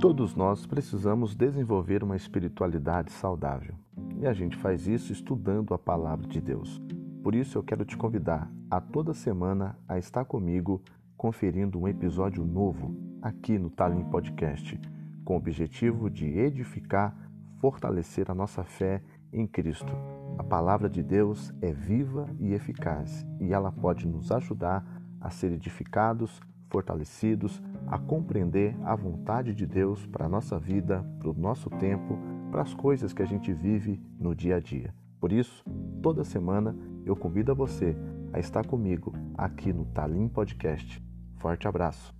Todos nós precisamos desenvolver uma espiritualidade saudável e a gente faz isso estudando a palavra de Deus. Por isso eu quero te convidar a toda semana a estar comigo conferindo um episódio novo aqui no Talim Podcast, com o objetivo de edificar, fortalecer a nossa fé em Cristo. A palavra de Deus é viva e eficaz e ela pode nos ajudar a ser edificados, fortalecidos, a compreender a vontade de Deus para a nossa vida, para o nosso tempo, para as coisas que a gente vive no dia a dia. Por isso, toda semana eu convido a você a estar comigo aqui no Talim Podcast. Forte abraço!